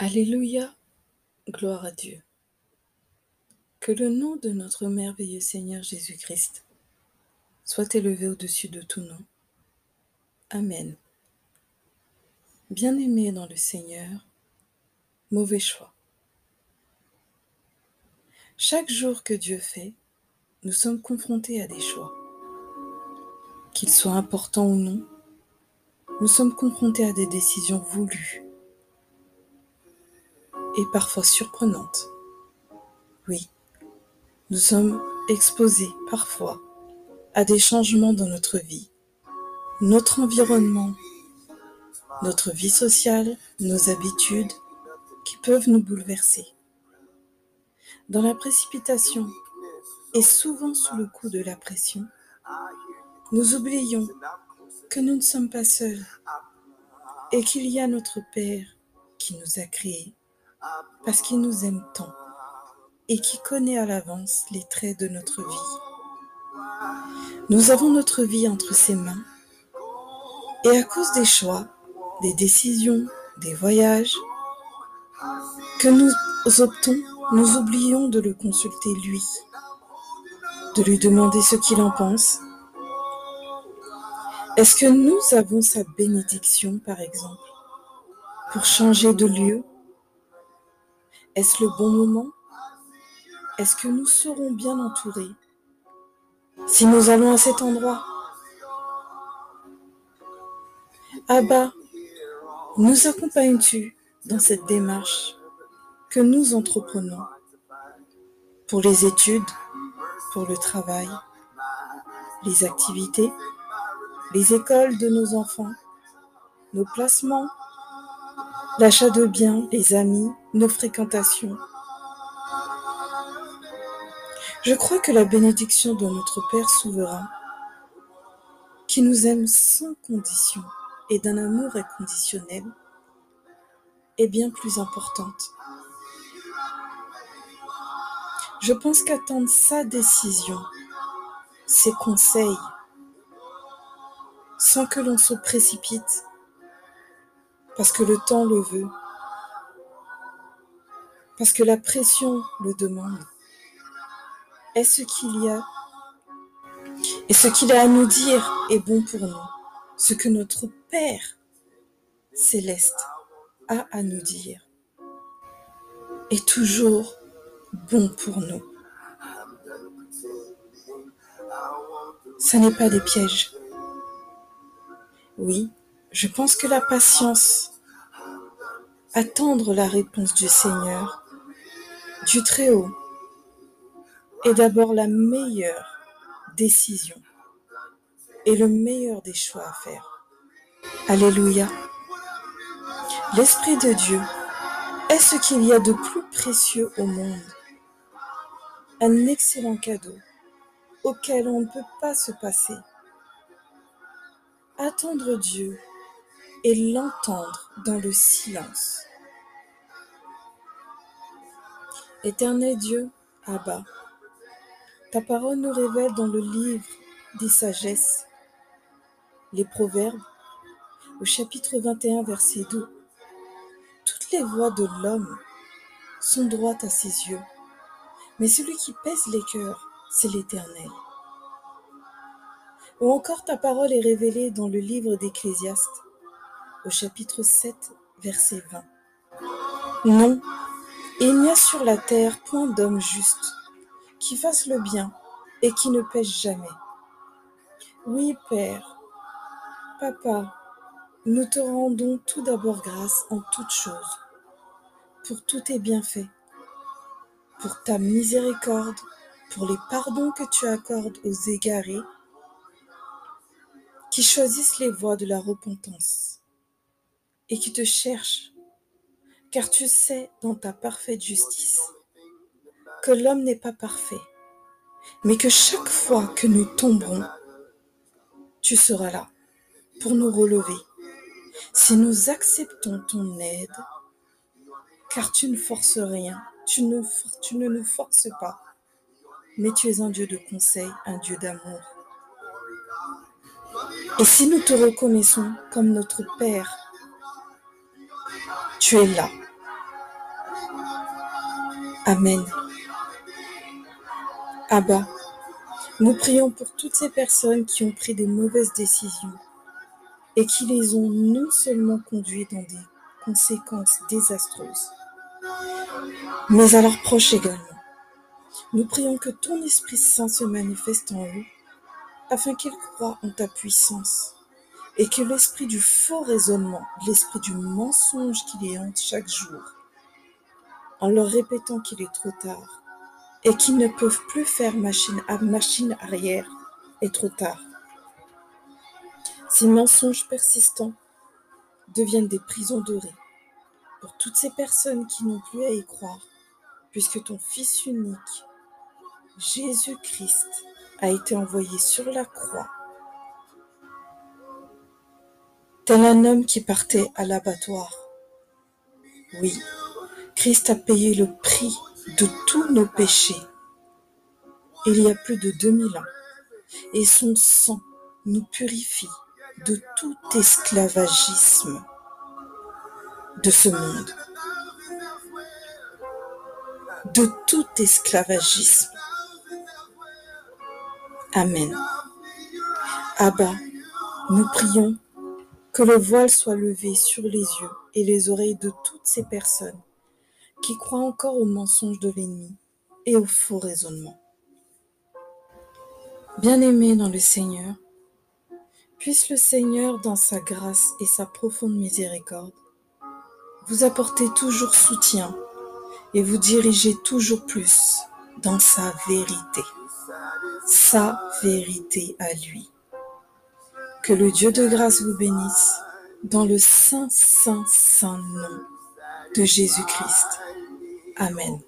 Alléluia, gloire à Dieu. Que le nom de notre merveilleux Seigneur Jésus-Christ soit élevé au-dessus de tout nom. Amen. Bien-aimés dans le Seigneur, mauvais choix. Chaque jour que Dieu fait, nous sommes confrontés à des choix. Qu'ils soient importants ou non, nous sommes confrontés à des décisions voulues et parfois surprenantes. Oui, nous sommes exposés parfois à des changements dans notre vie, notre environnement, notre vie sociale, nos habitudes qui peuvent nous bouleverser. Dans la précipitation et souvent sous le coup de la pression, nous oublions que nous ne sommes pas seuls et qu'il y a notre Père qui nous a créés parce qu'il nous aime tant et qui connaît à l'avance les traits de notre vie. Nous avons notre vie entre ses mains et à cause des choix, des décisions, des voyages que nous optons, nous oublions de le consulter lui, de lui demander ce qu'il en pense. Est-ce que nous avons sa bénédiction, par exemple, pour changer de lieu est-ce le bon moment? Est-ce que nous serons bien entourés? Si nous allons à cet endroit? Abba, nous accompagnes-tu dans cette démarche que nous entreprenons pour les études, pour le travail, les activités, les écoles de nos enfants, nos placements l'achat de biens, les amis, nos fréquentations. Je crois que la bénédiction de notre Père souverain, qui nous aime sans condition et d'un amour inconditionnel, est bien plus importante. Je pense qu'attendre sa décision, ses conseils, sans que l'on se précipite, parce que le temps le veut, parce que la pression le demande. est ce qu'il y a et ce qu'il a à nous dire est bon pour nous, ce que notre Père céleste a à nous dire est toujours bon pour nous. Ce n'est pas des pièges. Oui, je pense que la patience, attendre la réponse du Seigneur, du Très-Haut, est d'abord la meilleure décision et le meilleur des choix à faire. Alléluia. L'Esprit de Dieu est ce qu'il y a de plus précieux au monde. Un excellent cadeau auquel on ne peut pas se passer. Attendre Dieu et l'entendre dans le silence. Éternel Dieu, Abba, ta parole nous révèle dans le livre des sagesses, les proverbes, au chapitre 21, verset 2. Toutes les voies de l'homme sont droites à ses yeux, mais celui qui pèse les cœurs, c'est l'Éternel. Ou encore ta parole est révélée dans le livre d'Ecclésiaste, au chapitre 7, verset 20. Non, il n'y a sur la terre point d'homme juste qui fasse le bien et qui ne pêche jamais. Oui, Père, Papa, nous te rendons tout d'abord grâce en toutes choses, pour tous tes bienfaits, pour ta miséricorde, pour les pardons que tu accordes aux égarés qui choisissent les voies de la repentance et qui te cherche, car tu sais dans ta parfaite justice que l'homme n'est pas parfait, mais que chaque fois que nous tomberons, tu seras là pour nous relever. Si nous acceptons ton aide, car tu ne forces rien, tu ne, nous forces pas, mais tu es un Dieu de conseil, un Dieu d'amour. Et si nous te reconnaissons comme notre Père tu es là Amen. Abba, nous prions pour toutes ces personnes qui ont pris des mauvaises décisions et qui les ont non seulement conduits dans des conséquences désastreuses, mais à leurs proches également. Nous prions que ton Esprit Saint se manifeste en eux, afin qu'ils croient en ta puissance, et que l'esprit du faux raisonnement, l'esprit du mensonge qui les hante chaque jour, en leur répétant qu'il est trop tard, et qu'ils ne peuvent plus faire machine, arrière, est trop tard. Ces mensonges persistants deviennent des prisons dorées pour toutes ces personnes qui n'ont plus à y croire, puisque ton Fils unique, Jésus-Christ, a été envoyé sur la croix, tel un homme qui partait à l'abattoir. Oui, Christ a payé le prix de tous nos péchés il y a plus de 2000 ans, et son sang nous purifie de tout esclavagisme de ce monde, de tout esclavagisme. Amen. Abba, nous prions que le voile soit levé sur les yeux et les oreilles de toutes ces personnes qui croient encore aux mensonges de l'ennemi et aux faux raisonnements. Bien-aimés dans le Seigneur, puisse le Seigneur, dans sa grâce et sa profonde miséricorde, vous apporter toujours soutien et vous diriger toujours plus dans sa vérité, sa vérité à lui. Que le Dieu de grâce vous bénisse dans le saint, saint, saint nom de Jésus-Christ. Amen.